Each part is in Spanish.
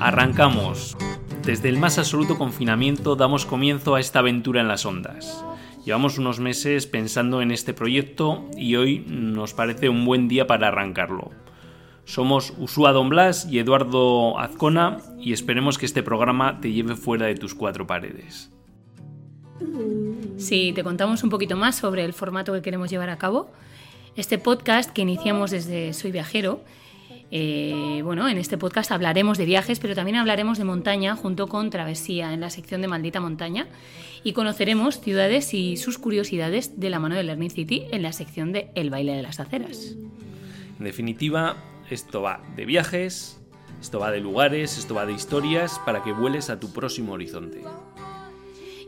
Arrancamos. Desde el más absoluto confinamiento damos comienzo a esta aventura en las ondas. Llevamos unos meses pensando en este proyecto y hoy nos parece un buen día para arrancarlo. Somos Usua Don Blas y Eduardo Azcona y esperemos que este programa te lleve fuera de tus cuatro paredes. Si te contamos un poquito más sobre el formato que queremos llevar a cabo, este podcast que iniciamos desde Soy Viajero eh, bueno, en este podcast hablaremos de viajes, pero también hablaremos de montaña junto con Travesía en la sección de Maldita Montaña y conoceremos ciudades y sus curiosidades de la mano de Learning City en la sección de El baile de las aceras. En definitiva, esto va de viajes, esto va de lugares, esto va de historias para que vueles a tu próximo horizonte.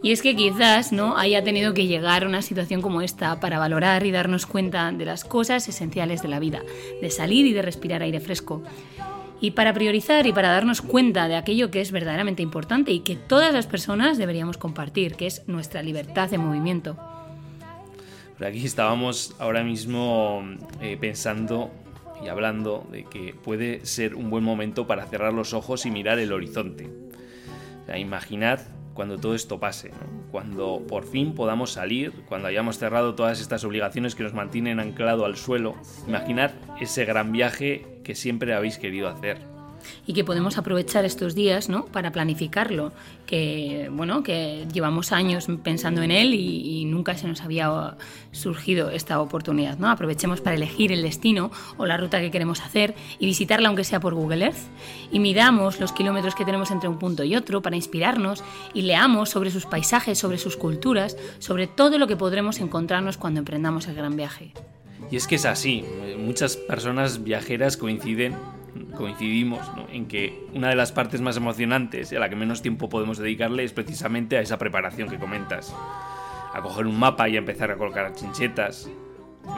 Y es que quizás no haya tenido que llegar a una situación como esta para valorar y darnos cuenta de las cosas esenciales de la vida, de salir y de respirar aire fresco. Y para priorizar y para darnos cuenta de aquello que es verdaderamente importante y que todas las personas deberíamos compartir, que es nuestra libertad de movimiento. Por aquí estábamos ahora mismo eh, pensando y hablando de que puede ser un buen momento para cerrar los ojos y mirar el horizonte. O imaginad cuando todo esto pase, cuando por fin podamos salir, cuando hayamos cerrado todas estas obligaciones que nos mantienen anclado al suelo, imaginad ese gran viaje que siempre habéis querido hacer y que podemos aprovechar estos días ¿no? para planificarlo, que, bueno, que llevamos años pensando en él y, nunca se nos había surgido esta oportunidad. ¿no? Aprovechemos para elegir el destino o la ruta que queremos hacer y visitarla aunque sea por Google Earth y midamos los kilómetros que tenemos entre un punto y otro para inspirarnos y leamos sobre sus paisajes, sobre sus culturas, sobre todo lo que podremos encontrarnos cuando emprendamos el gran viaje. Y es que es así, muchas personas viajeras coinciden coincidimos en que una de las partes más emocionantes y a la que menos tiempo podemos dedicarle es precisamente a esa preparación que comentas. A coger un mapa y a empezar a colocar chinchetas.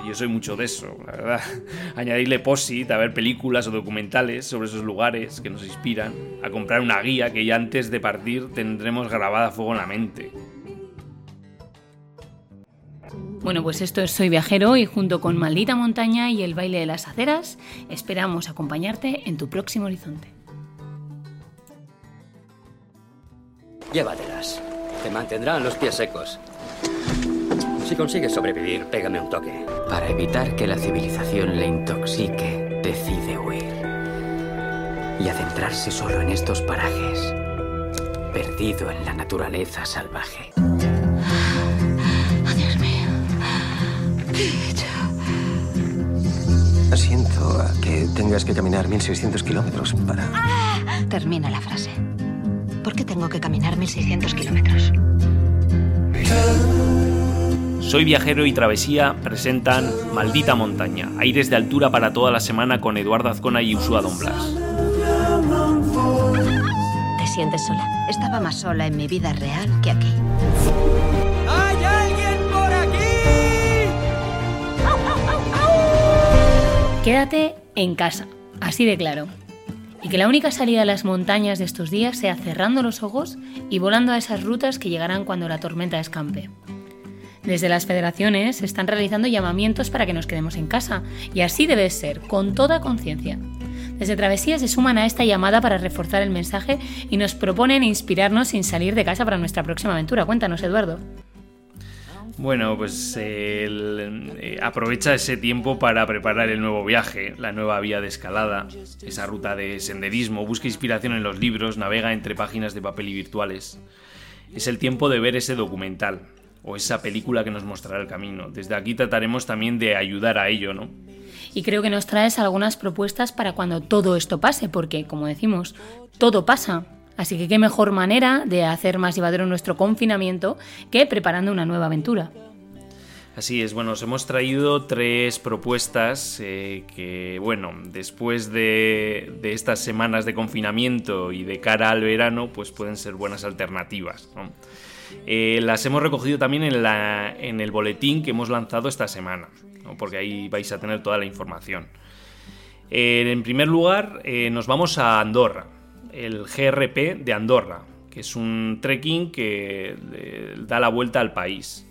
Yo soy mucho de eso, la verdad. Añadirle posit, a ver películas o documentales sobre esos lugares que nos inspiran. A comprar una guía que ya antes de partir tendremos grabada a fuego en la mente. Bueno, pues esto es Soy Viajero y junto con Maldita Montaña y el baile de las aceras, esperamos acompañarte en tu próximo horizonte. Llévatelas. Te mantendrán los pies secos. Si consigues sobrevivir, pégame un toque. Para evitar que la civilización le intoxique, decide huir. Y adentrarse solo en estos parajes, perdido en la naturaleza salvaje. Siento a que tengas que caminar 1600 kilómetros para... Termina la frase. ¿Por qué tengo que caminar 1600 kilómetros? Soy Viajero y Travesía presentan Maldita Montaña, aires de altura para toda la semana con Eduardo Azcona y Usua Don Blas. ¿Te sientes sola? Estaba más sola en mi vida real que aquí. Quédate en casa, así de claro. Y que la única salida a las montañas de estos días sea cerrando los ojos y volando a esas rutas que llegarán cuando la tormenta escampe. Desde las federaciones se están realizando llamamientos para que nos quedemos en casa, y así debe ser, con toda conciencia. Desde Travesía se suman a esta llamada para reforzar el mensaje y nos proponen inspirarnos sin salir de casa para nuestra próxima aventura. Cuéntanos, Eduardo. Bueno, pues eh, aprovecha ese tiempo para preparar el nuevo viaje, la nueva vía de escalada, esa ruta de senderismo, busca inspiración en los libros, navega entre páginas de papel y virtuales. Es el tiempo de ver ese documental o esa película que nos mostrará el camino. Desde aquí trataremos también de ayudar a ello, ¿no? Y creo que nos traes algunas propuestas para cuando todo esto pase, porque, como decimos, todo pasa. Así que qué mejor manera de hacer más llevadero nuestro confinamiento que preparando una nueva aventura. Así es, bueno, os hemos traído tres propuestas eh, que, bueno, después de, estas semanas de confinamiento y de cara al verano, pues pueden ser buenas alternativas. Eh, las hemos recogido también en, el boletín que hemos lanzado esta semana, porque ahí vais a tener toda la información. Eh, en primer lugar, nos vamos a Andorra el GRP de Andorra, que es un trekking que da la vuelta al país.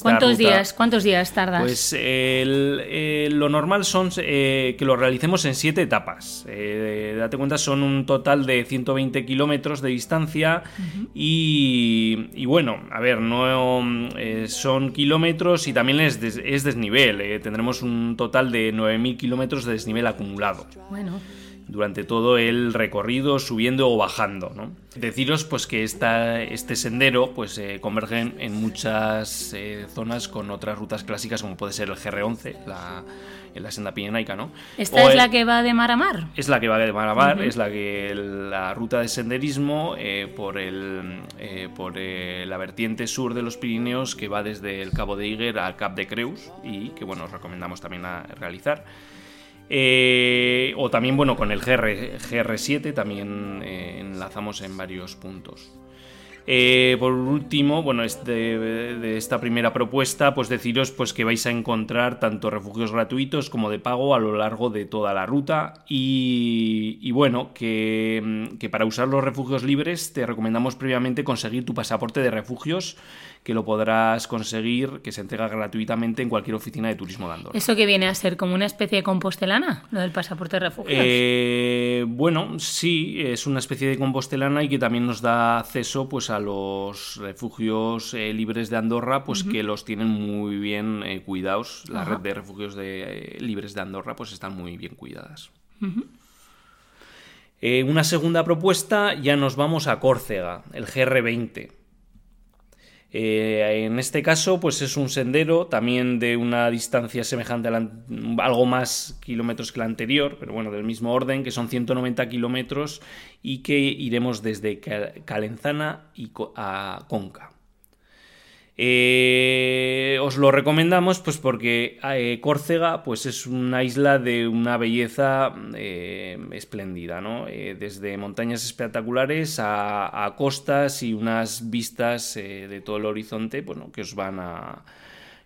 ¿Cuántos días? ¿Cuántos días tardas? Pues lo normal son que lo realicemos en siete etapas. date cuenta, son un total de 120 kilómetros de distancia y, bueno, a ver, no son kilómetros y también es, es desnivel. tendremos un total de 9.000 kilómetros de desnivel acumulado. Bueno durante todo el recorrido, subiendo o bajando. ¿no? Deciros pues que esta, este sendero pues eh, convergen en muchas eh, zonas con otras rutas clásicas como puede ser el GR11, la, en la senda pirenaica, ¿no? ¿Esta es la que va de mar a mar? Es la que va de mar a mar, es la que la ruta de senderismo eh, por, el, por la vertiente sur de los Pirineos que va desde el Cabo de Iguer al Cap de Creus y que bueno, os recomendamos también a realizar. Eh, o también, bueno, con el GR, 7 también eh, enlazamos en varios puntos. Eh, por último, bueno, de esta primera propuesta, pues deciros pues, que vais a encontrar tanto refugios gratuitos como de pago a lo largo de toda la ruta. Y, bueno, que, que, para usar los refugios libres te recomendamos previamente conseguir tu pasaporte de refugios que lo podrás conseguir, que se entrega gratuitamente en cualquier oficina de turismo de Andorra. ¿Eso que viene a ser como una especie de compostelana, lo del pasaporte de refugio? Eh, bueno, sí, es una especie de compostelana y que también nos da acceso pues, a los refugios eh, libres de Andorra, pues que los tienen muy bien eh, cuidados. La red de refugios de, libres de Andorra pues están muy bien cuidadas. una segunda propuesta, ya nos vamos a Córcega, el GR20. Eh, en este caso, pues es un sendero también de una distancia semejante a algo más kilómetros que la anterior, pero bueno, del mismo orden, que son 190 kilómetros y que iremos desde Calenzana y a Conca. Eh, os lo recomendamos pues porque eh, Córcega pues es una isla de una belleza eh, espléndida, ¿no? desde montañas espectaculares a, costas y unas vistas de todo el horizonte bueno, que, os van a,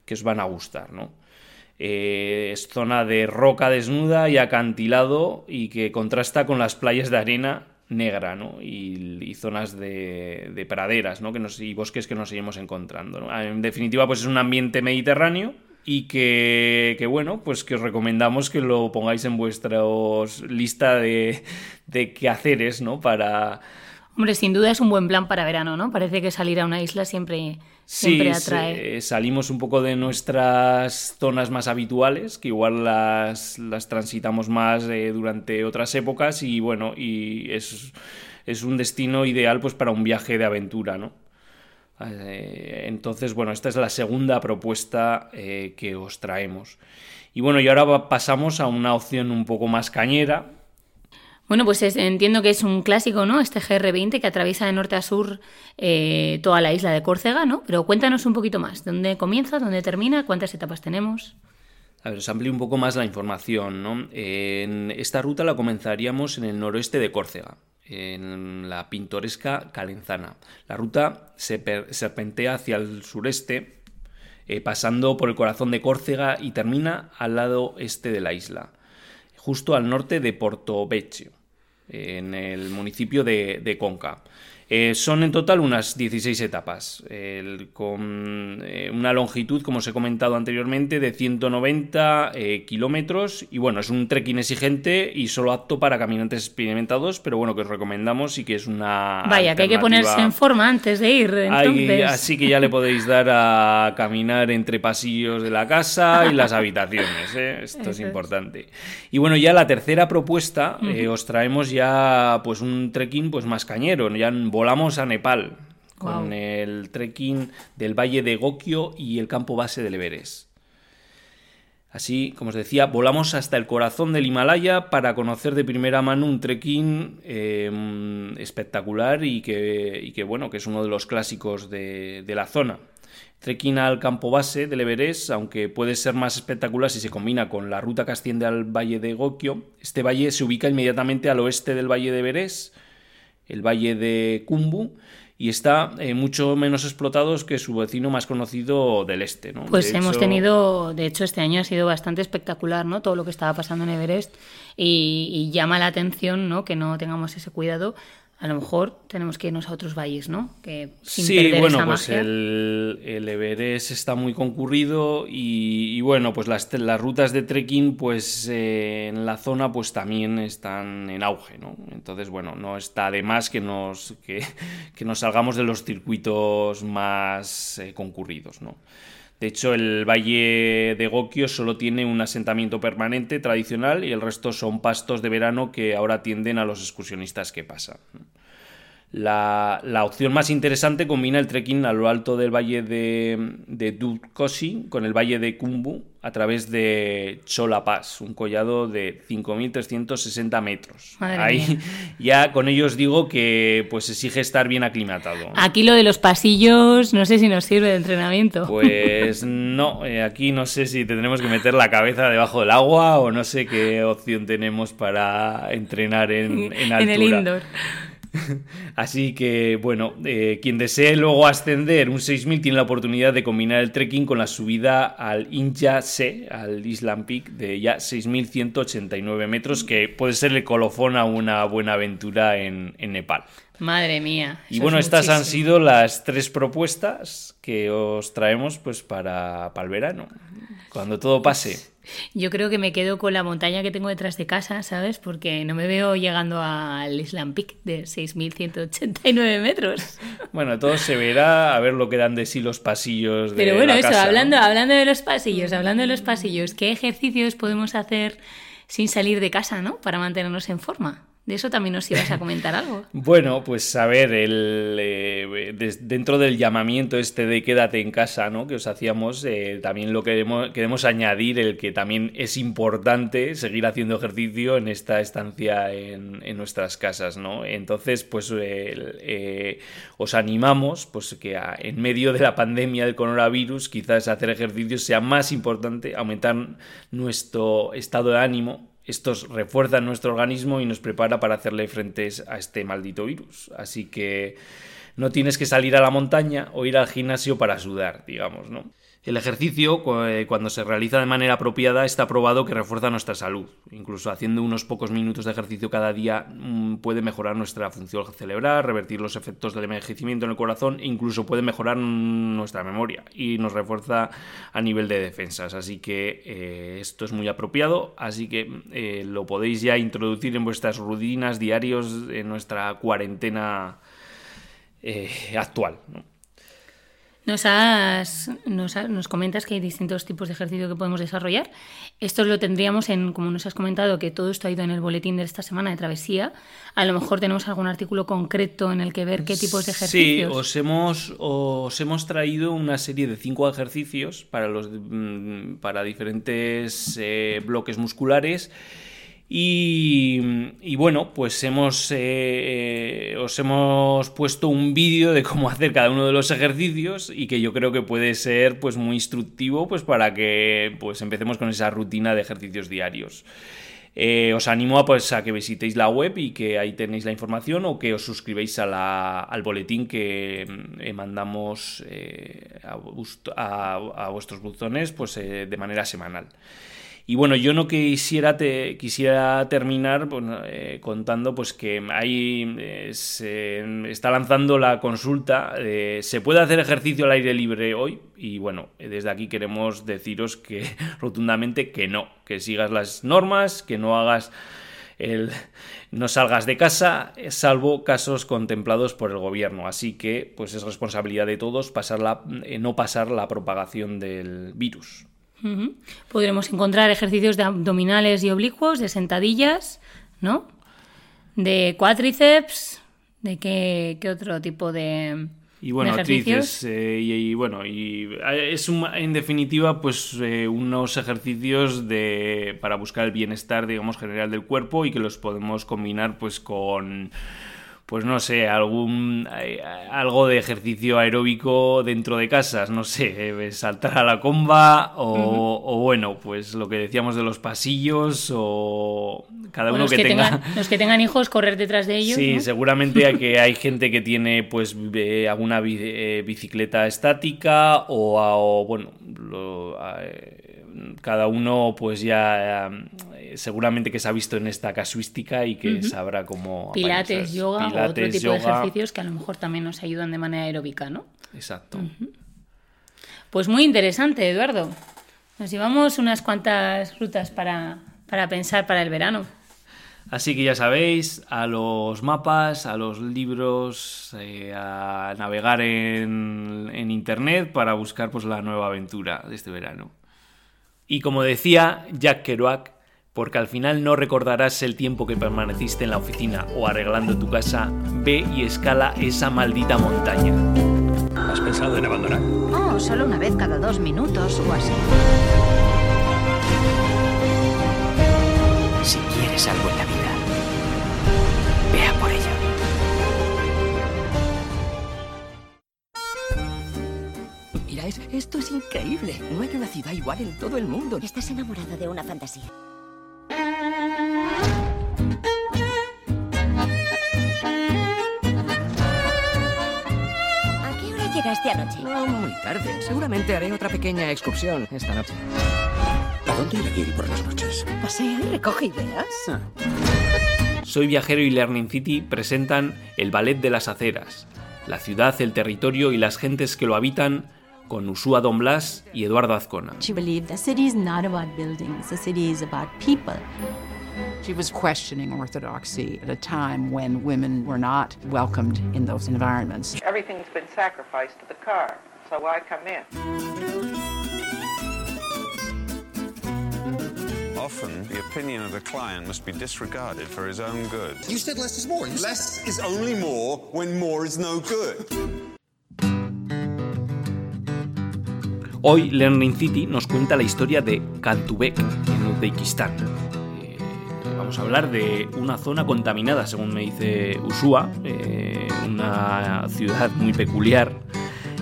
que os van a gustar. ¿no? es zona de roca desnuda y acantilado y que contrasta con las playas de arena negra ¿no? y, zonas de, praderas ¿no? que nos, y bosques que nos seguimos encontrando. En definitiva, pues es un ambiente mediterráneo y que, bueno, pues que os recomendamos que lo pongáis en vuestra lista de, de quehaceres ¿no? para... Hombre, sin duda es un buen plan para verano, ¿no? Parece que salir a una isla siempre siempre atrae. salimos un poco de nuestras zonas más habituales, que igual las, transitamos más eh, durante otras épocas y bueno, y es, un destino ideal pues para un viaje de aventura, ¿no? Eh, entonces, bueno, esta es la segunda propuesta eh, que os traemos. Y bueno, y ahora pasamos a una opción un poco más cañera, bueno, pues entiendo que es un clásico, ¿no? Este GR20 que atraviesa de norte a sur eh, toda la isla de Córcega, ¿no? Pero cuéntanos un poquito más. ¿Dónde comienza? ¿Dónde termina? ¿Cuántas etapas tenemos? A ver, os amplío un poco más la información, ¿no? Esta ruta la comenzaríamos en el noroeste de Córcega, en la pintoresca Calenzana. La ruta se serpentea hacia el sureste, eh, pasando por el corazón de Córcega y termina al lado este de la isla justo al norte de Portovecchio, en el municipio de, Conca. Eh, son en total unas 16 etapas, con eh, una longitud, como os he comentado anteriormente, de 190 eh, kilómetros. Y bueno, es un trekking exigente y solo apto para caminantes experimentados, pero bueno, que os recomendamos y que es una. Vaya, que hay que ponerse en forma antes de ir. así que ya le podéis dar a caminar entre pasillos de la casa y las habitaciones. Esto es importante. Y bueno, ya la tercera propuesta, os traemos ya pues un trekking pues más cañero. Ya volamos a Nepal con el trekking del Valle de Gokyo y el campo base del Everest. Así, como os decía, volamos hasta el corazón del Himalaya para conocer de primera mano un trekking em, espectacular y que, bueno, que es uno de los clásicos de, de, la zona. Trekking al campo base del Everest, aunque puede ser más espectacular si se combina con la ruta que asciende al Valle de Gokyo, este valle se ubica inmediatamente al oeste del Valle de Everest el valle de Kumbu, y está eh, mucho menos explotado que su vecino más conocido del este. ¿no? Pues hemos tenido, de hecho este año ha sido bastante espectacular, ¿no? Todo lo que estaba pasando en Everest y, llama la atención, ¿no? Que no tengamos ese cuidado a lo mejor tenemos que irnos a otros valles, ¿no? Que sin sí, perder bueno, esa pues magia- el, el Everest está muy concurrido y, y bueno, pues las, las rutas de trekking pues eh, en la zona pues también están en auge, ¿no? Entonces, bueno, no está de más que nos, que, que nos salgamos de los circuitos más eh, concurridos, ¿no? De hecho, el valle de Gokyo solo tiene un asentamiento permanente tradicional y el resto son pastos de verano que ahora atienden a los excursionistas que pasan. La, la opción más interesante combina el trekking a lo alto del valle de, de con el valle de Kumbu a través de Chola Pass, un collado de 5.360 metros. Madre Ahí mía. ya con ellos digo que pues exige estar bien aclimatado. Aquí lo de los pasillos, no sé si nos sirve de entrenamiento. Pues no, eh, aquí no sé si tendremos que meter la cabeza debajo del agua o no sé qué opción tenemos para entrenar en, en altura. en el indoor. Así que, bueno, eh, quien desee luego ascender un 6000 tiene la oportunidad de combinar el trekking con la subida al Inja Se, al Island Peak, de ya 6189 metros, que puede ser el colofón a una buena aventura en, en Nepal. Madre mía. Y bueno, es estas han sido las tres propuestas que os traemos pues para, para el verano, cuando todo pase. Yo creo que me quedo con la montaña que tengo detrás de casa, ¿sabes? Porque no me veo llegando al Island Peak de 6.189 metros. Bueno, todo se verá, a ver lo que dan de sí los pasillos de Pero bueno, la eso, casa, ¿no? hablando, hablando de los pasillos, hablando de los pasillos, ¿qué ejercicios podemos hacer sin salir de casa, ¿no? Para mantenernos en forma. De eso también nos ibas a comentar algo. Bueno, pues a ver, el, eh, dentro del llamamiento este de quédate en casa, ¿no? Que os hacíamos, eh, también lo queremos, queremos añadir el que también es importante seguir haciendo ejercicio en esta estancia en, nuestras casas, ¿no? Entonces, pues eh, os animamos, pues que en medio de la pandemia del coronavirus, quizás hacer ejercicio sea más importante, aumentar nuestro estado de ánimo estos refuerzan nuestro organismo y nos prepara para hacerle frente a este maldito virus. Así que no tienes que salir a la montaña o ir al gimnasio para sudar, digamos, ¿no? El ejercicio, eh, cuando se realiza de manera apropiada, está probado que refuerza nuestra salud. Incluso haciendo unos pocos minutos de ejercicio cada día mm, puede mejorar nuestra función cerebral, revertir los efectos del envejecimiento en el corazón e incluso puede mejorar nuestra memoria y nos refuerza a nivel de defensas. Así que eh, esto es muy apropiado, así que eh, lo podéis ya introducir en vuestras rutinas diarios en nuestra cuarentena actual. ¿no? Nos, has, nos, ha- nos comentas que hay distintos tipos de ejercicio que podemos desarrollar. Esto lo tendríamos en, como nos has comentado, que todo esto ha ido en el boletín de esta semana de travesía. A lo mejor tenemos algún artículo concreto en el que ver qué tipos de ejercicios. Sí, os hemos, os hemos traído una serie de cinco ejercicios para, los, mm, para diferentes eh, bloques musculares. Y, bueno, pues hemos, eh, os hemos puesto un vídeo de cómo hacer cada uno de los ejercicios y que yo creo que puede ser pues muy instructivo pues para que pues empecemos con esa rutina de ejercicios diarios. Eh, os animo a, pues, a que visitéis la web y que ahí tenéis la información o que os suscribáis al boletín que eh, mandamos eh, a, a- vuestros buzones pues, eh, de manera semanal. Y bueno, yo no quisiera, te, quisiera terminar eh, contando pues que ahí eh, se está lanzando la consulta. ¿Se puede hacer ejercicio al aire libre hoy? Y bueno, desde aquí queremos deciros que rotundamente que no, que sigas las normas, que no hagas el, no salgas de casa, salvo casos contemplados por el gobierno. Así que pues es responsabilidad de todos pasar la- eh, no pasar la propagación del virus. Ujú. Podremos encontrar ejercicios de abdominales y oblicuos, de sentadillas, ¿no? De cuádriceps, de qué, qué otro tipo de, Y bueno, tríceps, eh, y, y bueno, y eh, es un- en definitiva pues eh, unos ejercicios de para buscar el bienestar, digamos, general del cuerpo y que los podemos combinar pues con pues no sé, algún eh, algo de ejercicio aeróbico dentro de casas, no sé, eh, saltar a la comba o, o bueno, pues lo que decíamos de los pasillos o cada uno que, que tenga tengan, los que tengan hijos, correr detrás de ellos. Sí, ¿no? seguramente hay que hay gente que tiene pues eh, alguna eh, bicicleta estática o, a- o, bueno, lo- a- eh, cada uno pues ya seguramente que se ha visto en esta casuística y que sabrá cómo... Pilates, yoga o otro tipo de ejercicios que a lo mejor también nos ayudan de manera aeróbica, ¿no? Exacto. Pues muy interesante, Eduardo. Nos llevamos unas cuantas rutas para, para pensar para el verano. Así que ya sabéis, a los mapas, a los libros, eh, a navegar en, en internet para buscar pues, la nueva aventura de este verano. Y como decía Jack Kerouac, porque al final no recordarás el tiempo que permaneciste en la oficina o arreglando tu casa, ve y escala esa maldita montaña. ¿Has pensado en abandonar? Oh, solo una vez cada dos minutos o así. Si quieres algo en la vida, vea por ello. Mira, es- esto es increíble. No hay una ciudad igual en todo el mundo. Estás enamorado de una fantasía. No muy tarde. Seguramente haré otra pequeña excursión esta noche. ¿A dónde ir ir por las noches? Pasea y recoge ideas. Soy Viajero y Learning City presentan el Ballet de las Aceras, la ciudad, el territorio y las gentes que lo habitan con Usúa Don Blas y Eduardo Azcona. She believed the city is not about buildings, the city is about people. She was questioning orthodoxy at a time when women were not welcomed in those environments. Everything's been sacrificed to the car, so why come in? Often, the opinion of the client must be disregarded for his own good. You said less is more. Less is only more when more is no good. Hoy Learning City nos cuenta la historia de Kantubek, en Uzbekistán. Vamos a hablar de una zona contaminada, según me dice Usúa, eh, una ciudad muy peculiar,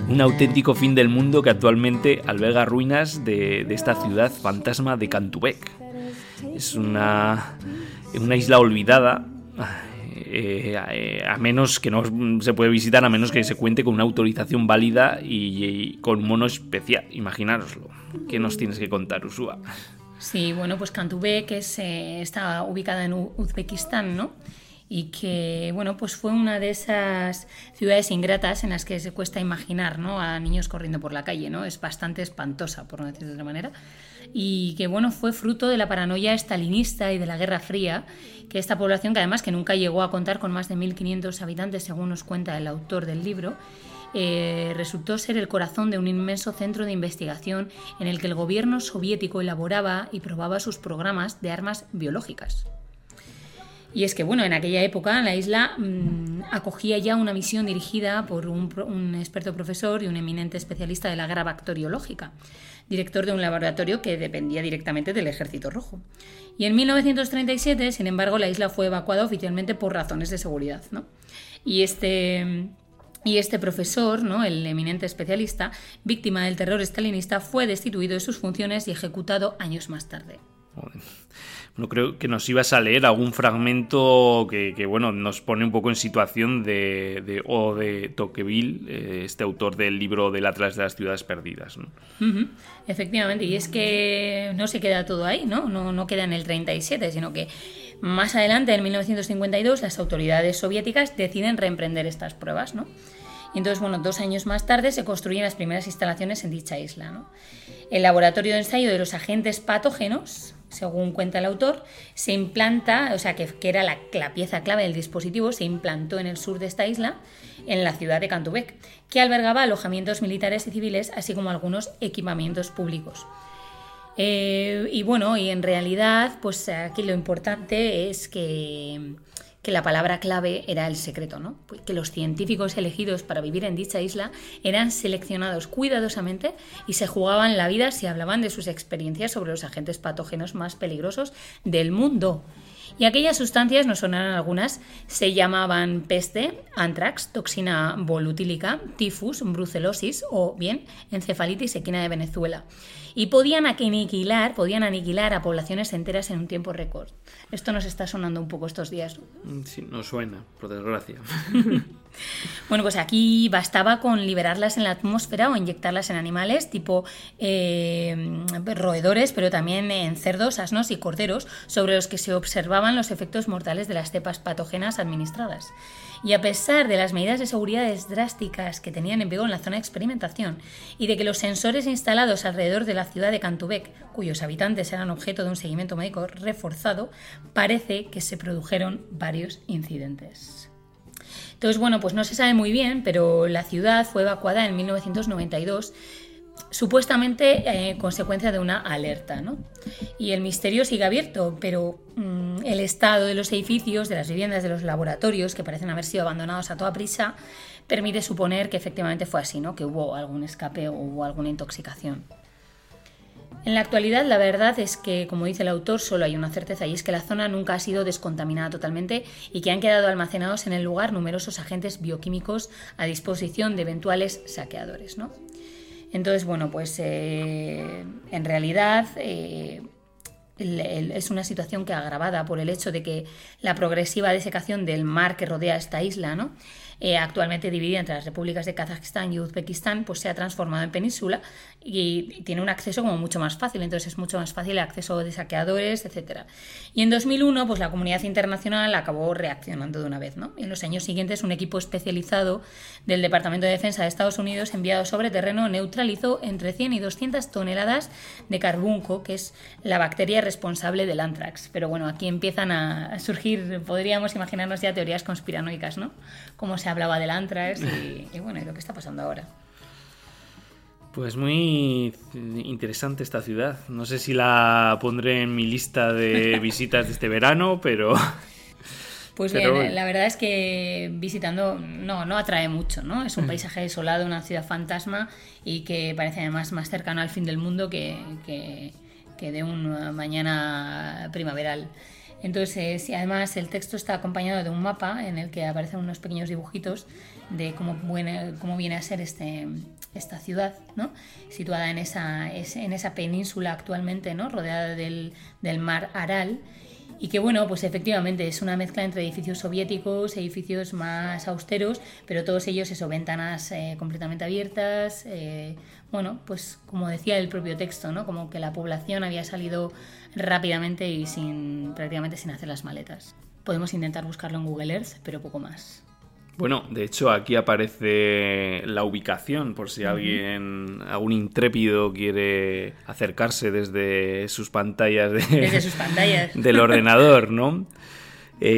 un auténtico fin del mundo que actualmente alberga ruinas de, de esta ciudad fantasma de Kantubek. Es una, una isla olvidada, eh, eh, a menos que no se puede visitar, a menos que se cuente con una autorización válida y, y con mono especial. Imaginároslo. ¿Qué nos tienes que contar, Usúa? Sí, bueno, pues Kantubek es, eh, está ubicada en Uzbekistán, ¿no? Y que, bueno, pues fue una de esas ciudades ingratas en las que se cuesta imaginar, ¿no? A niños corriendo por la calle, ¿no? Es bastante espantosa, por no decir de otra manera. Y que, bueno, fue fruto de la paranoia estalinista y de la Guerra Fría, que esta población, que además que nunca llegó a contar con más de 1.500 habitantes, según nos cuenta el autor del libro, eh, resultó ser el corazón de un inmenso centro de investigación en el que el gobierno soviético elaboraba y probaba sus programas de armas biológicas. Y es que, bueno, en aquella época la isla mmm, acogía ya una misión dirigida por un experto profesor y un eminente especialista de la guerra bacteriológica, director de un laboratorio que dependía directamente del Ejército Rojo. Y en 1937, sin embargo, la isla fue evacuada oficialmente por razones de seguridad, ¿no? Y este... Y este profesor, ¿no? el eminente especialista, víctima del terror estalinista, fue destituido de sus funciones y ejecutado años más tarde. Bueno, creo que nos ibas a leer algún fragmento que, que, bueno, nos pone un poco en situación de, de O de Tocqueville, eh, este autor del libro del Atlas de las Ciudades Perdidas. ¿no? Uh -huh. Efectivamente, y es que no se queda todo ahí, ¿no? ¿no? No queda en el 37, sino que más adelante, en 1952, las autoridades soviéticas deciden reemprender estas pruebas, ¿no? Y entonces, bueno, dos años más tarde se construyen las primeras instalaciones en dicha isla. El laboratorio de ensayo de los agentes patógenos, según cuenta el autor, se implanta, o sea, que, era la, pieza clave del dispositivo, se implantó en el sur de esta isla, en la ciudad de Kantubek, que albergaba alojamientos militares y civiles, así como algunos equipamientos públicos. Eh, y bueno, y en realidad, pues aquí lo importante es que, que la palabra clave era el secreto, ¿no? Que los científicos elegidos para vivir en dicha isla eran seleccionados cuidadosamente y se jugaban la vida si hablaban de sus experiencias sobre los agentes patógenos más peligrosos del mundo. Y aquellas sustancias, no sonaron algunas, se llamaban peste, antrax, toxina volutílica, tifus, brucelosis o bien encefalitis equina de Venezuela. Y podían aniquilar, podían aniquilar a poblaciones enteras en un tiempo récord. Esto nos está sonando un poco estos días. Sí, no suena, por desgracia. Bueno, pues aquí bastaba con liberarlas en la atmósfera o inyectarlas en animales tipo eh, roedores, pero también en cerdos, asnos y corderos, sobre los que se observaban los efectos mortales de las cepas patógenas administradas. Y a pesar de las medidas de seguridad drásticas que tenían en vigor en la zona de experimentación y de que los sensores instalados alrededor de la ciudad de Cantubec, cuyos habitantes eran objeto de un seguimiento médico reforzado, parece que se produjeron varios incidentes. Entonces, bueno, pues no se sabe muy bien, pero la ciudad fue evacuada en 1992 supuestamente eh, consecuencia de una alerta. ¿no? Y el misterio sigue abierto, pero mm, el estado de los edificios, de las viviendas, de los laboratorios, que parecen haber sido abandonados a toda prisa, permite suponer que efectivamente fue así, ¿no? que hubo algún escape o alguna intoxicación. En la actualidad, la verdad es que, como dice el autor, solo hay una certeza y es que la zona nunca ha sido descontaminada totalmente y que han quedado almacenados en el lugar numerosos agentes bioquímicos a disposición de eventuales saqueadores. ¿no? Entonces, bueno, pues eh, en realidad eh, es una situación que agravada por el hecho de que la progresiva desecación del mar que rodea esta isla, ¿no? Eh, actualmente dividida entre las repúblicas de Kazajistán y Uzbekistán, pues se ha transformado en península y, tiene un acceso como mucho más fácil, entonces es mucho más fácil el acceso de saqueadores, etc. Y en 2001, pues la comunidad internacional acabó reaccionando de una vez, ¿no? En los años siguientes, un equipo especializado del Departamento de Defensa de Estados Unidos enviado sobre terreno neutralizó entre 100 y 200 toneladas de carbunco, que es la bacteria responsable del anthrax. Pero bueno, aquí empiezan a surgir, podríamos imaginarnos ya teorías conspiranoicas, ¿no? Como se hablaba del Antrax y, bueno, y lo que está pasando ahora. Pues muy interesante esta ciudad. No sé si la pondré en mi lista de visitas de este verano, pero... Pues bien, la verdad es que visitando no, no atrae mucho, ¿no? Es un mm. paisaje desolado, una ciudad fantasma y que parece además más cercano al fin del mundo que, que, que de una mañana primaveral. Entonces, además el texto está acompañado de un mapa en el que aparecen unos pequeños dibujitos de cómo viene, cómo viene a ser este, esta ciudad, ¿no? situada en esa, en esa península actualmente, ¿no? rodeada del, del mar Aral. Y que bueno, pues efectivamente es una mezcla entre edificios soviéticos, edificios más austeros, pero todos ellos eso, ventanas eh, completamente abiertas. Eh, bueno, pues como decía el propio texto, ¿no? Como que la población había salido rápidamente y sin prácticamente sin hacer las maletas. Podemos intentar buscarlo en Google Earth, pero poco más. Bueno, de hecho aquí aparece la ubicación por si alguien, algún intrépido quiere acercarse desde sus pantallas, del ordenador, ¿no?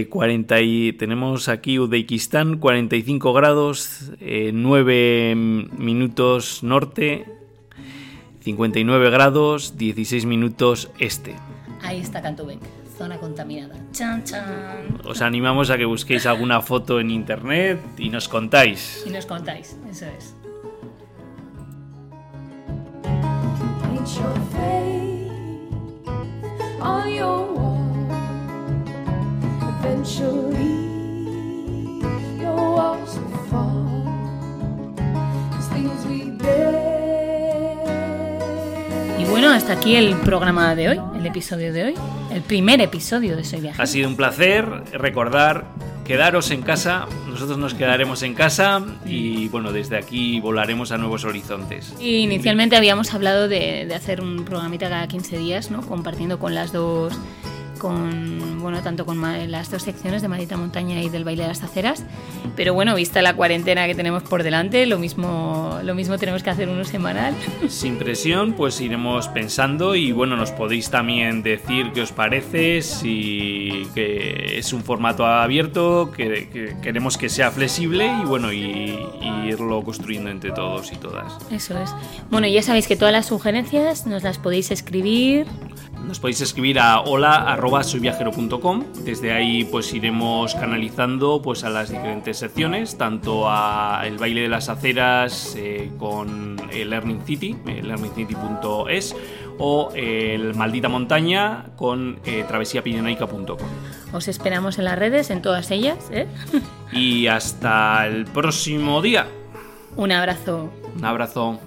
40 eh, tenemos aquí Uzbekistán, 45 grados, 9 eh, minutos norte, 59 grados, 16 minutos este. Ahí está Cantubec, zona contaminada. Chan, chan. Os animamos a que busquéis alguna foto en internet y nos contáis. Y nos contáis, eso es. Y bueno, hasta aquí el programa de hoy, el episodio de hoy, el primer episodio de Soy Viaje. Ha sido un placer recordar, quedaros en casa, nosotros nos quedaremos en casa y bueno, desde aquí volaremos a nuevos horizontes. Y inicialmente habíamos hablado de, de hacer un programita cada 15 días, ¿no? Compartiendo con las dos con bueno tanto con las dos secciones de Maldita Montaña y del baile de las aceras. Pero bueno vista la cuarentena que tenemos por delante lo mismo lo mismo tenemos que hacer uno semanal. Sin presión pues iremos pensando y bueno nos podéis también decir qué os parece si que es un formato abierto que, queremos que sea flexible y bueno y, y irlo construyendo entre todos y todas. Eso es. Bueno ya sabéis que todas las sugerencias nos las podéis escribir nos podéis escribir a hola@soyviajero.com. Desde ahí pues iremos canalizando pues a las diferentes secciones, tanto a el baile de las aceras eh, con el Learning City, el learningcity.es o el Maldita Montaña con eh, Os esperamos en las redes, en todas ellas. ¿eh? Y hasta el próximo día. Un abrazo. Un abrazo.